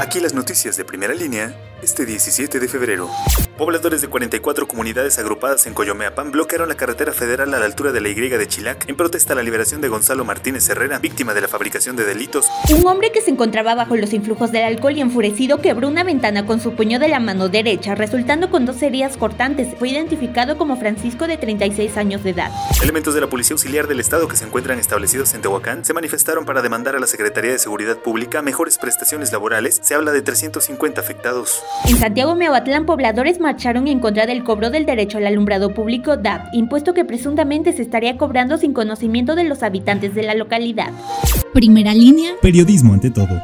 Aquí las noticias de primera línea este 17 de febrero. Pobladores de 44 comunidades agrupadas en Coyomeapan bloquearon la carretera federal a la altura de la Y de Chilac en protesta a la liberación de Gonzalo Martínez Herrera, víctima de la fabricación de delitos. Un hombre que se encontraba bajo los influjos del alcohol y enfurecido quebró una ventana con su puño de la mano derecha, resultando con dos heridas cortantes. Fue identificado como Francisco de 36 años de edad. Elementos de la Policía Auxiliar del Estado que se encuentran establecidos en Tehuacán se manifestaron para demandar a la Secretaría de Seguridad Pública mejores prestaciones laborales. Se habla de 350 afectados. En Santiago Mehuatlán, pobladores marcharon en contra del cobro del derecho al alumbrado público DAP, impuesto que presuntamente se estaría cobrando sin conocimiento de los habitantes de la localidad. Primera línea. Periodismo ante todo.